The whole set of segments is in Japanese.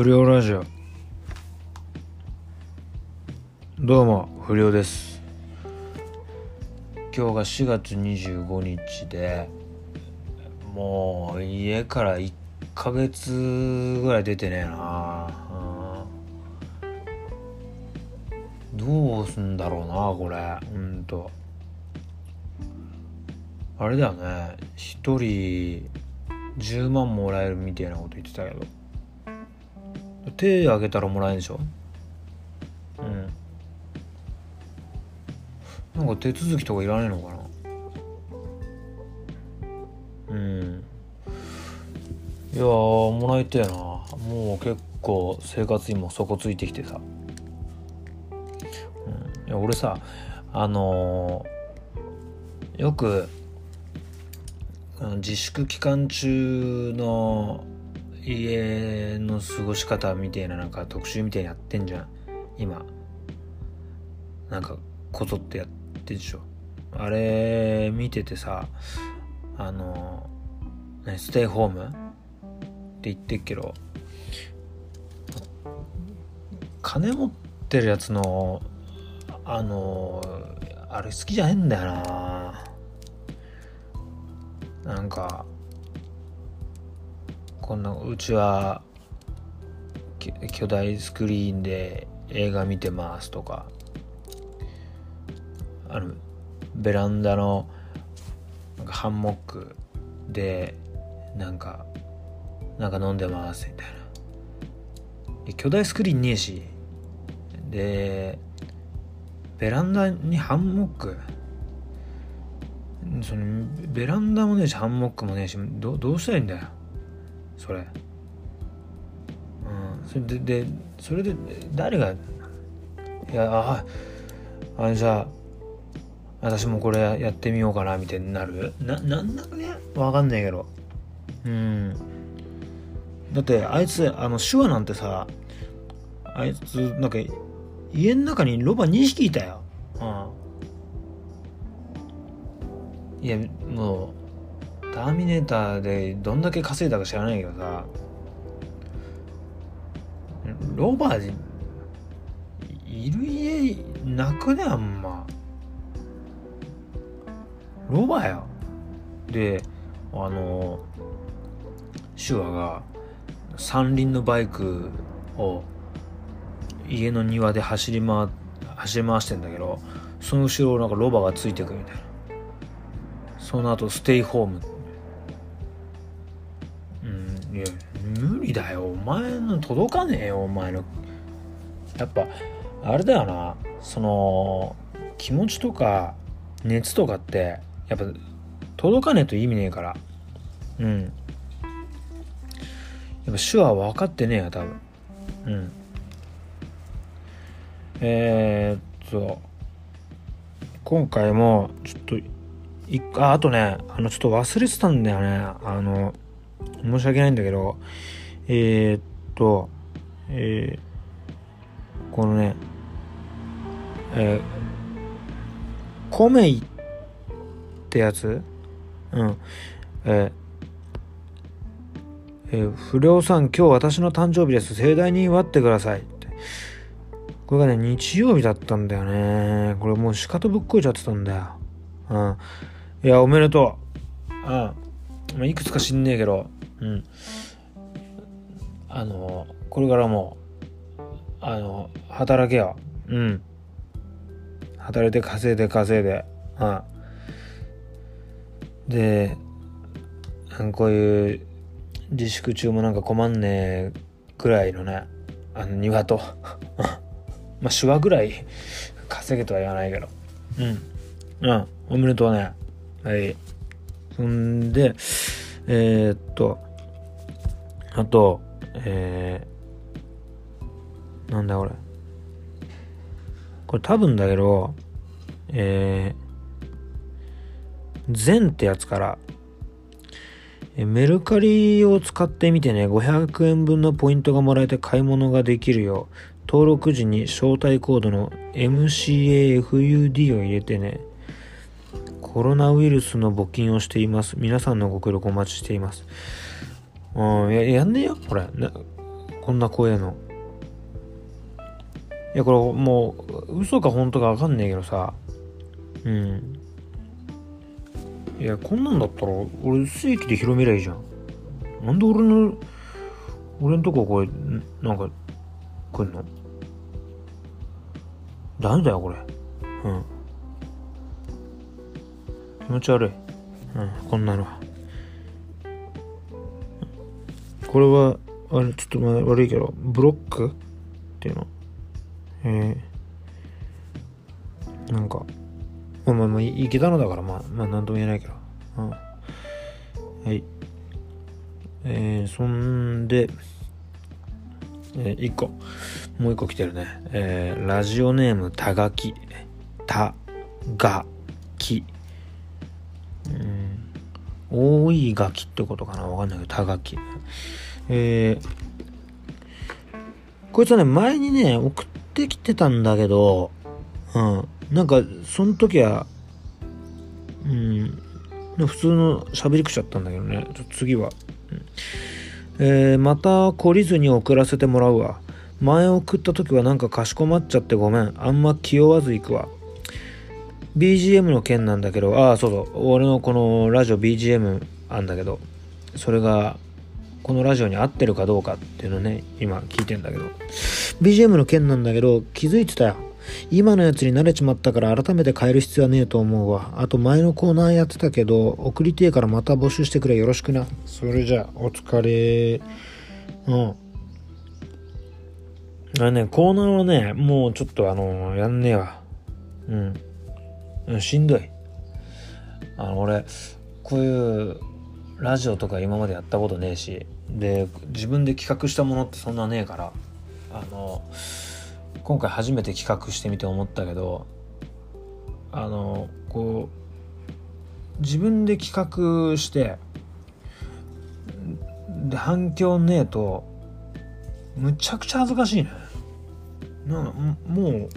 不良ラジオ。どうも不良です。今日が4月25日でもう家から1ヶ月ぐらい出てねえな、どうすんだろうなこれ。ほんと。あれだよね。一人10万もらえるみたいなこと言ってたけど。手挙げたらもらえんでしょ？うん。なんか手続きとかいらないのかな？うん。いやもらいたいな。もう結構生活にも底ついてきてさ、うん、いや俺さあのー、よく自粛期間中の家の過ごし方みたいななんか特集みたいにやってんじゃん。今。なんかこぞってやってるでしょ。あれ見ててさあのステイホーム？って言ってっけど金持ってるやつのあのあれ好きじゃねえんだよな。なんかこんなうちは巨大スクリーンで映画見てますとかあのベランダのハンモックでなんかなんか飲んでますみたいな。巨大スクリーンねえし。でベランダにハンモック？そのベランダもねえしハンモックもねえしどどうしたらいいんだよ。それ。うん。それででそれで誰がいやああじゃあ私もこれやってみようかなみたいになる？ななんだかねわかんないけど。うん。だってあいつあの手話なんてさあいつなんか家の中にロバ2匹いたよ。うん。いやもうターミネーターでどんだけ稼いだか知らないけどさ。ロバーいる家なくねあんま。ロバーや。であの手話が三輪のバイクを家の庭で走り回走り回してんだけどその後ろなんかロバーがついてくみたいな。その後ステイホーム。うんいや無理だよ。お前の届かねえよお前の。やっぱあれだよな。その気持ちとか熱とかってやっぱ届かねえと意味ねえから。うん。やっぱ手話分かってねえや多分。うん。えー、っと今回もちょっといああとねあのちょっと忘れてたんだよね。あの申し訳ないんだけどえー、っとえー、このねえー、コメイってやつ？うん。ええー、不良さん今日私の誕生日です。盛大に祝ってください。ってこれがね日曜日だったんだよね。これもう仕方ぶっこいちゃってたんだよ。うん。いやおめでとう。うん。まあいくつか知んねえけど。うん。あのこれからもあの働けよ。うん。働いて稼いで稼いで。うん。でこういう自粛中もなんか困んねえぐらいのねあの庭と。まあ手話ぐらい 稼げとは言わないけど。うん。うん。おめでとうね。はい。そんでえー、っとあとえー、なんだこれこれ多分だけどえー、ゼンってやつからメルカリを使ってみてね、500円分のポイントがもらえて買い物ができるよう、登録時に招待コードの MCAFUD を入れてね、コロナウイルスの募金をしています。皆さんのご協力お待ちしています。うん、ややんねえよ、これ。ここんな怖えの。いやこれもう嘘か本当か分かんねえけどさ。うん。いやこんなんだったら俺正規で広めりゃいいじゃん。なんで俺の俺んとここれなんか来んの？ダメだよこれ。うん。気持ち悪い。うんこんなのは。これはあれちょっとまあ悪いけどブロックっていうの？えー、なんかまあまあまあいけたのだからまあまあ何とも言えないけど。うん。はい。えー、そんでえー、1個。もう1個来てるね。えー、ラジオネームたがき。たがき。多いガキってことかな？わかんないけど、たがき。えー、こいつはね、前にね、送ってきてたんだけど、うん。なんか、その時は、うん、普通の喋り口だったんだけどね、次は。うん、えー、また懲りずに送らせてもらうわ。前送った時はなんかかしこまっちゃってごめん。あんま気負わず行くわ。BGM の件なんだけど、ああ、そうそう、俺のこのラジオ BGM あんだけど、それが、このラジオに合ってるかどうかっていうのね、今聞いてんだけど、BGM の件なんだけど、気づいてたよ。今のやつに慣れちまったから改めて変える必要はねえと思うわ。あと前のコーナーやってたけど、送りてえからまた募集してくれ。よろしくな。それじゃあ、お疲れ。うん。あれね、コーナーはね、もうちょっとあの、やんねえわ。うん。しんどい。あの俺こういうラジオとか今までやったことねえしで自分で企画したものってそんなねえからあの今回初めて企画してみて思ったけどあのこう自分で企画してで反響ねえとむちゃくちゃ恥ずかしいね。なもう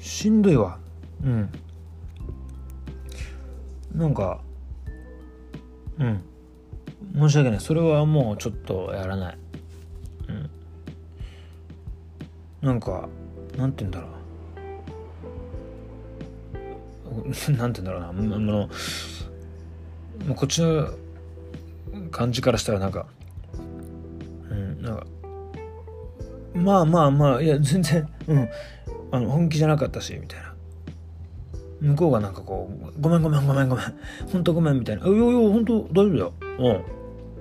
しんどいわ。うん。なんかうん。申し訳ない。それはもうちょっとやらない。うん。なんかなんて言うんだろう。なんて言うんだろうな。あのもうこっちの感じからしたらなんかうんなんかまあまあまあいや全然うん。あの本気じゃなかったしみたいな向こうがなんかこう、ごめんごめんごめんごめん、ほんとごめんみたいな。いやいや、ほんと大丈夫だよ。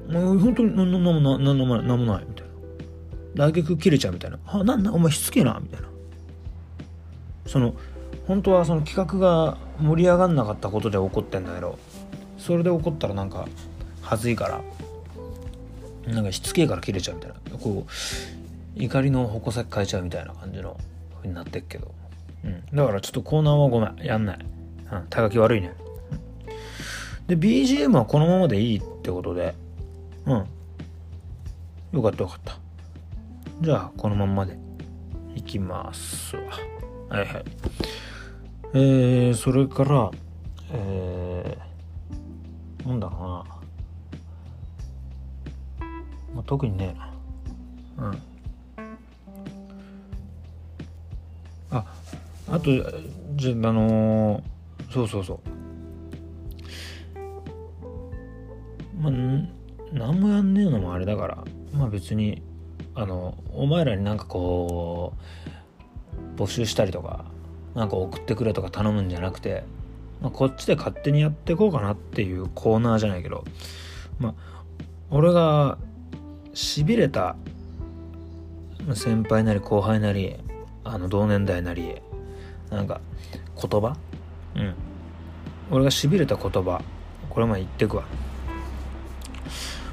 うん。もう本当に何もない、何もない、何もない、みたいな。来客切れちゃうみたいな。あ、なんだ、お前しつけえな、みたいな。その、本当はその企画が盛り上がんなかったことで怒ってんだけど、それで怒ったらなんか、はずいから、なんかしつけえから切れちゃうみたいな。こう、怒りの矛先変えちゃうみたいな感じのふうになってっけど。うん。だからちょっとコーナーはごめん。やんない。うん。高木悪いね。で、BGM はこのままでいいってことで。うん。よかったよかった。じゃあ、このまんまでいきます。はいはい。えー、それから、えー、なんだろうな。まあ、特にね。うん。あ、あとじゃあの、そうそうそう。まあ何もやんねえのもあれだから。まあ別にあのお前らになんかこう募集したりとかなんか送ってくれとか頼むんじゃなくて、まあ、こっちで勝手にやっていこうかなっていうコーナーじゃないけどまあ俺がしびれた先輩なり後輩なりあの同年代なりなんか言葉？うん。俺がしびれた言葉。これも言ってくわ。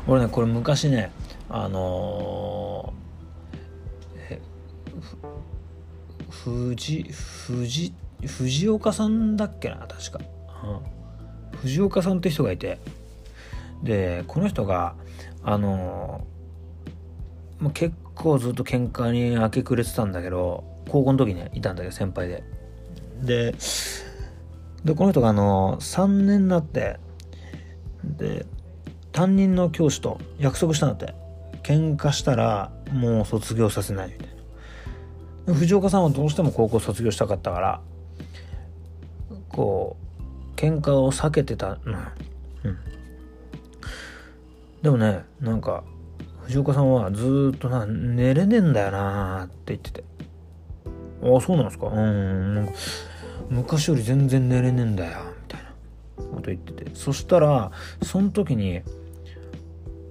俺ねこれ昔ねあのー、藤藤藤岡さんだっけな確か、うん、藤岡さんって人がいて。でこの人があのー、結構ずっと喧嘩に明け暮れてたんだけど高校の時ねいたんだけど先輩で。で、で、この人があの、3年になって、で、担任の教師と約束したんだって。喧嘩したらもう卒業させないみたいな。藤岡さんはどうしても高校卒業したかったからこう喧嘩を避けてたうん、うん、でもねなんか藤岡さんはずっとな寝れねえんだよなって言ってて。あそうなんですか。うんなん。か昔より全然寝れねえんだよみたいな。こと言ってて。そしたらその時に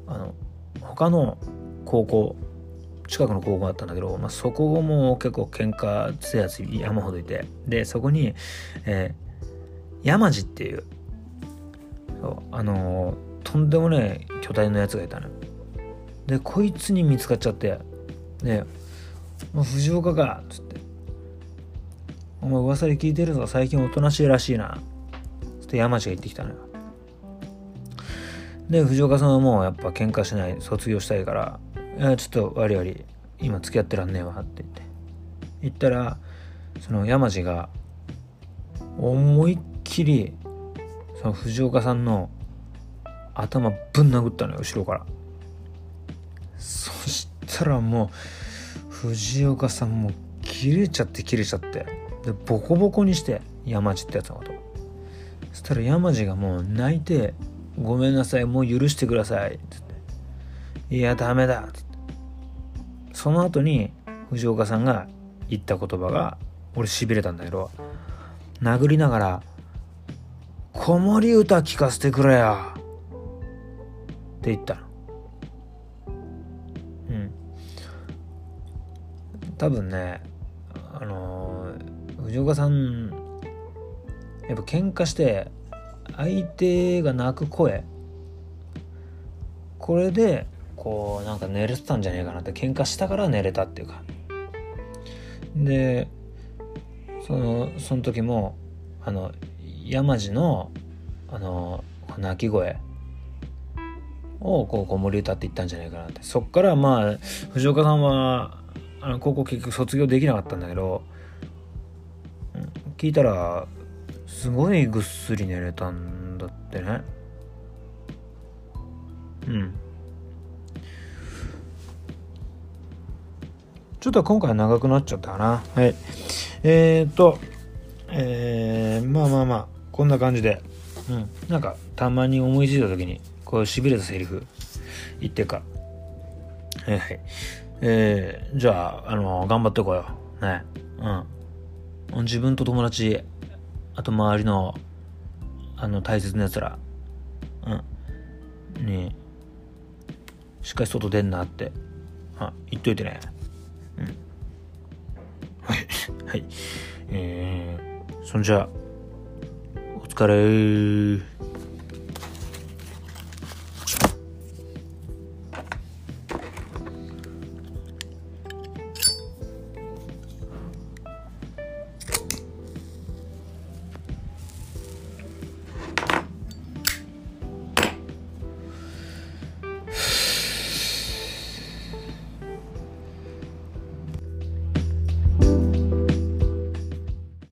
あの他の高校近くの高校だったんだけど、まあ、そこも結構喧嘩強いやつ山ほどいて。でそこに、えー、山路っていううあのー、とんでもね巨大なやつがいたのでこいつに見つかっちゃって。で「藤岡か」っつって「お前噂で聞いてるぞ最近おとなしいらしいな」つって山地が言ってきたのよ。で藤岡さんはもうやっぱ喧嘩しない卒業したいから「いやちょっと悪い悪い今付き合ってらんねえわ」って言って。言ったらその山地が思いっきりその藤岡さんの頭ぶん殴ったのよ後ろから。そしたらもう藤岡さんも切れちゃって切れちゃって。でボコボコにして山地ってやつのことそしたら山地がもう泣いてごめんなさい、もう許してください。つって。いや、ダメだ。つって。その後に、藤岡さんが言った言葉が、俺痺れたんだけど、殴りながら、子守歌聞かせてくれよ。って言ったの。うん。多分ね、藤岡さん、やっぱ喧嘩して、相手が泣く声これでこうなんか寝れてたんじゃねえかなって喧嘩したから寝れたっていうかでそのその時もあの山路のあの泣き声をこう子守歌って言ったんじゃないかなって。そっからまあ藤岡さんはあの高校結局卒業できなかったんだけど聞いたらすごいぐっすり寝れたんだってね。うん。ちょっと今回長くなっちゃったかな。はい。えー、っとえー、まあまあまあこんな感じで。うん。なんかたまに思いついた時にこうしびれたセリフ。言ってか。はいはい。えー、じゃああの頑張ってこよう。ね。うん自分と友達あと周りのあの大切なやつら。うん。ねしっかり外出んなって。あ言っといてね。うん。はい。はい。えー、そんじゃお疲れ